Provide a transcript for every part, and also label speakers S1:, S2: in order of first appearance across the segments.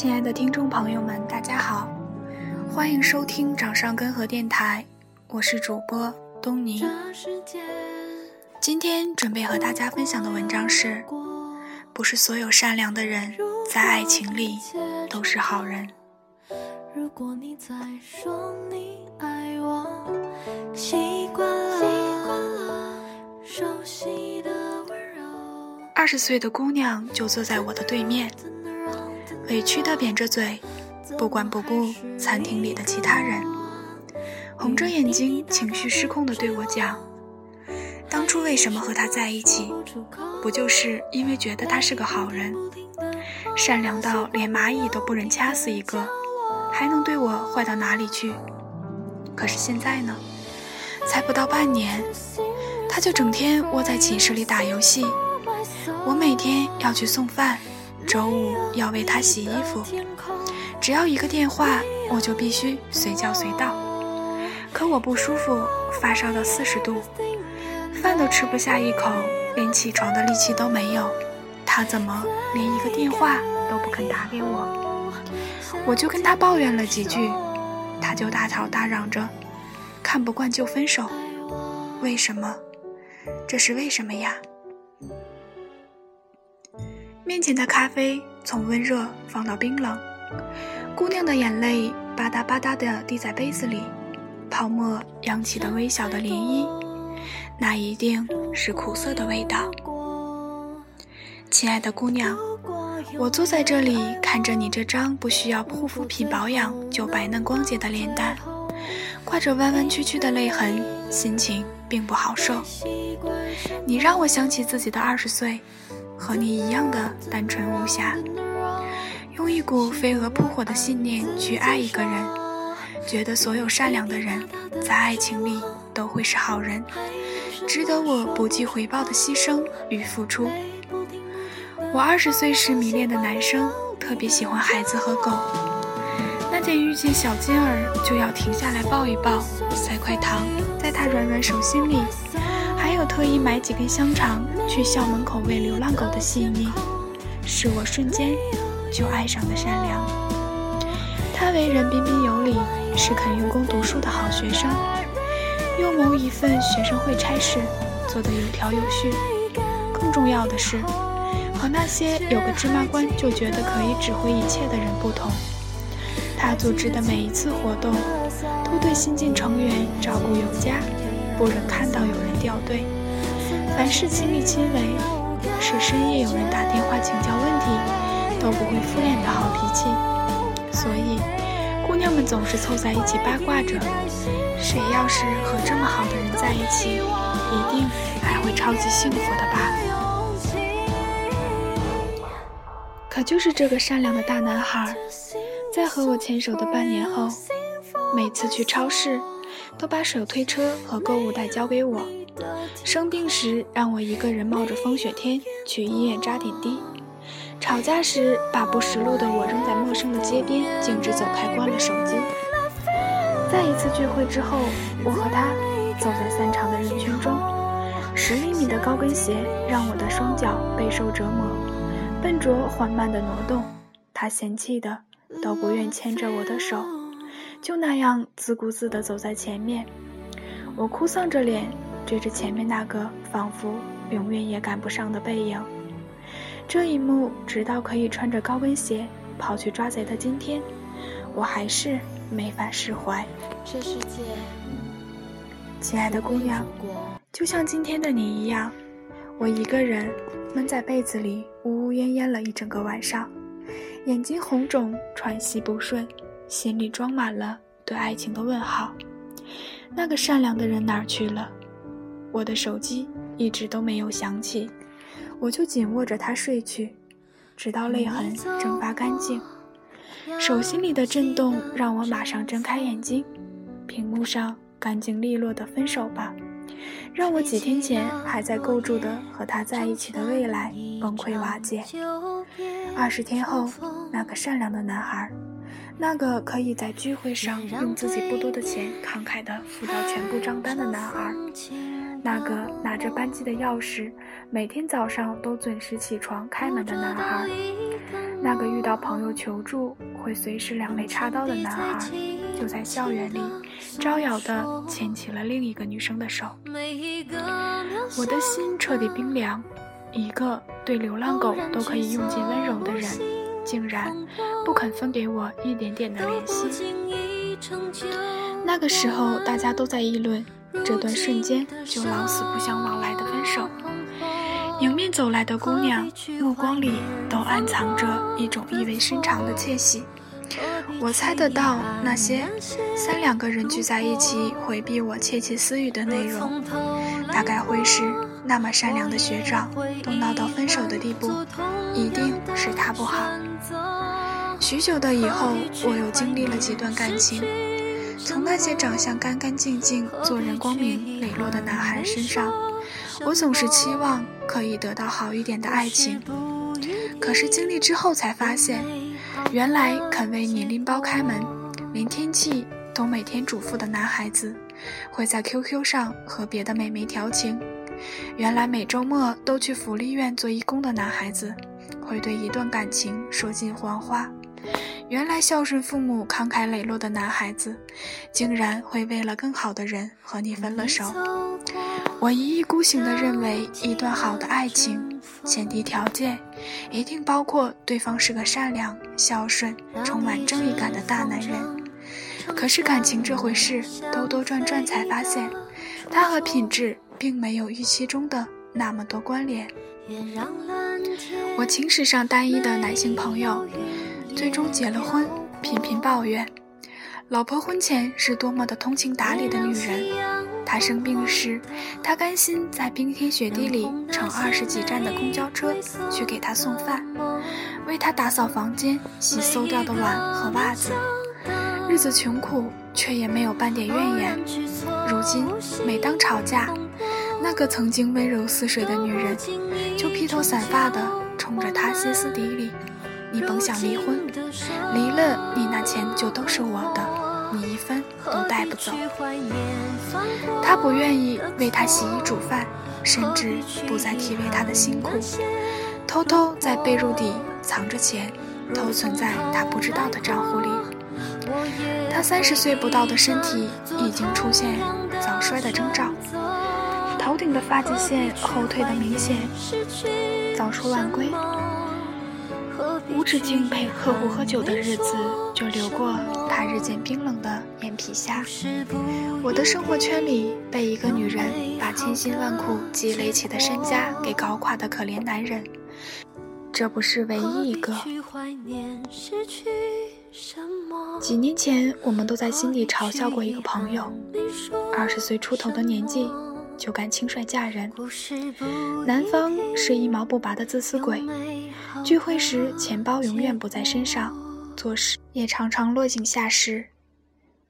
S1: 亲爱的听众朋友们，大家好，欢迎收听掌上根河电台，我是主播东尼。今天准备和大家分享的文章是：不是所有善良的人在爱情里都是好人。如果你在说你爱我，习惯了熟悉的温柔。二十岁的姑娘就坐在我的对面。委屈的扁着嘴，不管不顾餐厅里的其他人，红着眼睛，情绪失控的对我讲：“当初为什么和他在一起？不就是因为觉得他是个好人，善良到连蚂蚁都不忍掐死一个，还能对我坏到哪里去？可是现在呢？才不到半年，他就整天窝在寝室里打游戏，我每天要去送饭。”周五要为他洗衣服，只要一个电话，我就必须随叫随到。可我不舒服，发烧到四十度，饭都吃不下一口，连起床的力气都没有。他怎么连一个电话都不肯打给我？我就跟他抱怨了几句，他就大吵大嚷着，看不惯就分手。为什么？这是为什么呀？面前的咖啡从温热放到冰冷，姑娘的眼泪吧嗒吧嗒地滴在杯子里，泡沫扬起的微小的涟漪，那一定是苦涩的味道。亲爱的姑娘，我坐在这里看着你这张不需要护肤品保养就白嫩光洁的脸蛋，挂着弯弯曲曲的泪痕，心情并不好受。你让我想起自己的二十岁。和你一样的单纯无瑕，用一股飞蛾扑火的信念去爱一个人，觉得所有善良的人在爱情里都会是好人，值得我不计回报的牺牲与付出。我二十岁时迷恋的男生特别喜欢孩子和狗，那天遇见小金儿就要停下来抱一抱，塞块糖在他软软手心里。有特意买几根香肠去校门口喂流浪狗的细腻，是我瞬间就爱上的善良。他为人彬彬有礼，是肯用功读书的好学生，又谋一份学生会差事，做得有条有序。更重要的是，和那些有个芝麻官就觉得可以指挥一切的人不同，他组织的每一次活动，都对新进成员照顾有加。不忍看到有人掉队，凡事亲力亲为，是深夜有人打电话请教问题都不会敷衍的好脾气。所以，姑娘们总是凑在一起八卦着，谁要是和这么好的人在一起，一定还会超级幸福的吧？可就是这个善良的大男孩，在和我牵手的半年后，每次去超市。都把手推车和购物袋交给我，生病时让我一个人冒着风雪天去医院扎点滴，吵架时把不识路的我扔在陌生的街边，径直走开，关了手机。在一次聚会之后，我和他走在散场的人群中，十厘米的高跟鞋让我的双脚备受折磨，笨拙缓慢的挪动，他嫌弃的都不愿牵着我的手。就那样自顾自地走在前面，我哭丧着脸追着前面那个仿佛永远也赶不上的背影。这一幕，直到可以穿着高跟鞋跑去抓贼的今天，我还是没法释怀。这世界，亲爱的姑娘，就像今天的你一样，我一个人闷在被子里呜呜咽咽了一整个晚上，眼睛红肿，喘息不顺。心里装满了对爱情的问号，那个善良的人哪儿去了？我的手机一直都没有响起，我就紧握着它睡去，直到泪痕蒸发干净。手心里的震动让我马上睁开眼睛，屏幕上干净利落的“分手吧”，让我几天前还在构筑的和他在一起的未来崩溃瓦解。二十天后，那个善良的男孩。那个可以在聚会上用自己不多的钱慷慨地付掉全部账单的男孩，那个拿着班机的钥匙，每天早上都准时起床开门的男孩，那个遇到朋友求助会随时两肋插刀的男孩，就在校园里招摇地牵起了另一个女生的手。我的心彻底冰凉。一个对流浪狗都可以用尽温柔的人，竟然不肯分给我一点点的怜惜。那个时候，大家都在议论这段瞬间就老死不相往来的分手。迎面走来的姑娘，目光里都暗藏着一种意味深长的窃喜。我猜得到，那些三两个人聚在一起回避我窃窃私语的内容，大概会是那么善良的学长都闹到分手的地步，一定是他不好。许久的以后，我又经历了几段感情，从那些长相干干净净、做人光明磊落的男孩身上。我总是期望可以得到好一点的爱情，可是经历之后才发现，原来肯为你拎包开门，连天气都每天嘱咐的男孩子，会在 QQ 上和别的美眉调情；原来每周末都去福利院做义工的男孩子，会对一段感情说尽谎话；原来孝顺父母、慷慨磊落的男孩子，竟然会为了更好的人和你分了手。我一意孤行地认为，一段好的爱情前提条件一定包括对方是个善良、孝顺、充满正义感的大男人。可是感情这回事，兜兜转转才发现，它和品质并没有预期中的那么多关联。我情史上单一的男性朋友，最终结了婚，频频抱怨，老婆婚前是多么的通情达理的女人。他生病时，他甘心在冰天雪地里乘二十几站的公交车去给他送饭，为他打扫房间、洗馊掉的碗和袜子。日子穷苦，却也没有半点怨言。如今，每当吵架，那个曾经温柔似水的女人，就披头散发地冲着他歇斯底里：“你甭想离婚，离了你那钱就都是我的。”你一分都带不走。他不愿意为他洗衣煮饭，甚至不再体味他的辛苦，偷偷在被褥底藏着钱，偷存在他不知道的账户里。他三十岁不到的身体已经出现早衰的征兆，头顶的发际线后退的明显，早出晚归。无止境陪客户喝酒的日子，就流过他日渐冰冷的眼皮下。我的生活圈里，被一个女人把千辛万苦积累起的身家给搞垮的可怜男人，这不是唯一一个。几年前，我们都在心里嘲笑过一个朋友，二十岁出头的年纪。就敢轻率嫁人，男方是一毛不拔的自私鬼，聚会时钱包永远不在身上，做事也常常落井下石。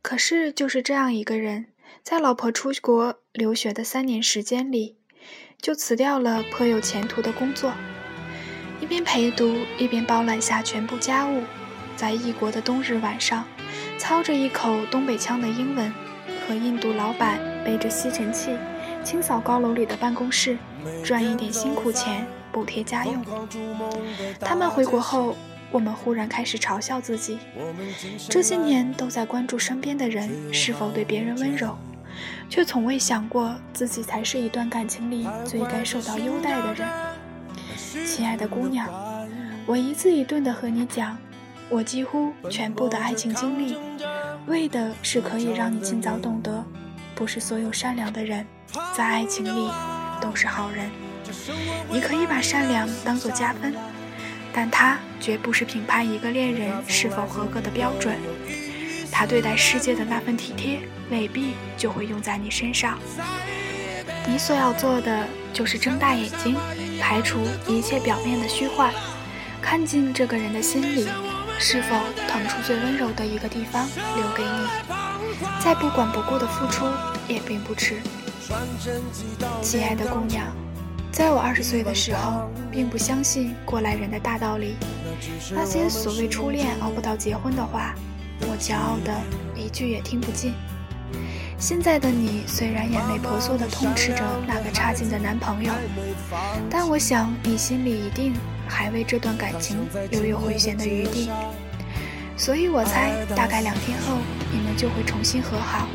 S1: 可是就是这样一个人，在老婆出国留学的三年时间里，就辞掉了颇有前途的工作，一边陪读一边包揽下全部家务，在异国的冬日晚上，操着一口东北腔的英文，和印度老板背着吸尘器。清扫高楼里的办公室，赚一点辛苦钱补贴家用。他们回国后，我们忽然开始嘲笑自己：这些年都在关注身边的人是否对别人温柔，却从未想过自己才是一段感情里最该受到优待的人。亲爱的姑娘，我一字一顿地和你讲，我几乎全部的爱情经历，为的是可以让你尽早懂得。不是所有善良的人，在爱情里都是好人。你可以把善良当作加分，但它绝不是评判一个恋人是否合格的标准。他对待世界的那份体贴，未必就会用在你身上。你所要做的，就是睁大眼睛，排除一切表面的虚幻，看尽这个人的心里，是否腾出最温柔的一个地方留给你。再不管不顾的付出也并不迟，亲爱的姑娘，在我二十岁的时候，并不相信过来人的大道理，那些所谓初恋熬不到结婚的话，我骄傲的一句也听不进。现在的你虽然眼泪婆娑地痛斥着那个差劲的男朋友，但我想你心里一定还为这段感情留有回旋的余地。所以我猜，大概两天后你们就会重新和好。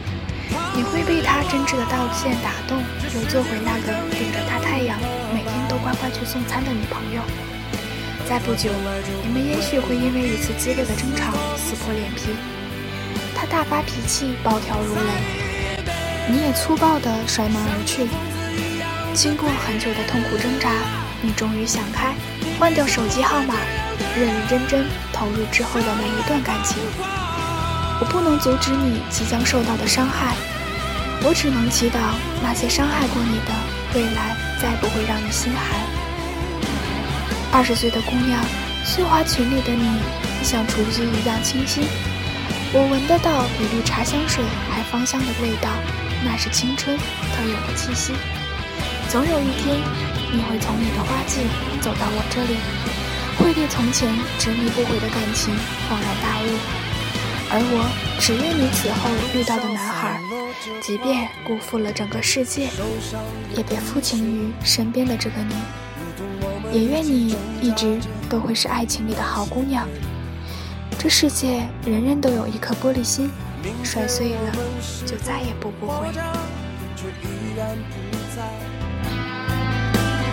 S1: 你会被他真挚的道歉打动，又做回那个顶着大太阳每天都乖乖去送餐的女朋友。再不久，你们也许会因为一次激烈的争吵撕破脸皮，他大发脾气，暴跳如雷，你也粗暴地摔门而去。经过很久的痛苦挣扎，你终于想开，换掉手机号码，认认真真投入之后的每一段感情。我不能阻止你即将受到的伤害，我只能祈祷那些伤害过你的未来再不会让你心寒。二十岁的姑娘，碎花裙里的你像雏菊一样清新，我闻得到比绿茶香水还芳香的味道，那是青春特有的气息。总有一天，你会从你的花季走到我这里，会对从前执迷不悔的感情恍然大悟。而我只愿你此后遇到的男孩，即便辜负了整个世界，也别负情于身边的这个你。也愿你一直都会是爱情里的好姑娘。这世界人人都有一颗玻璃心，摔碎了就再也补不回。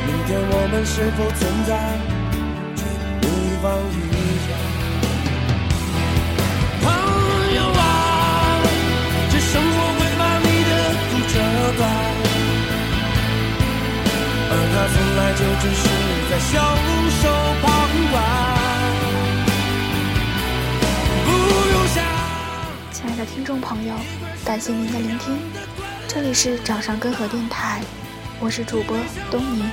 S1: 明天我们是否存在？从来就只是在袖手旁观。亲爱的听众朋友，感谢您的聆听，这里是掌上根河电台，我是主播东尼，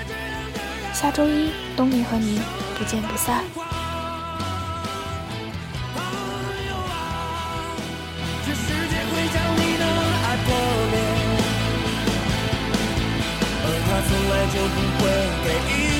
S1: 下周一东尼和您不见不散。就不会给一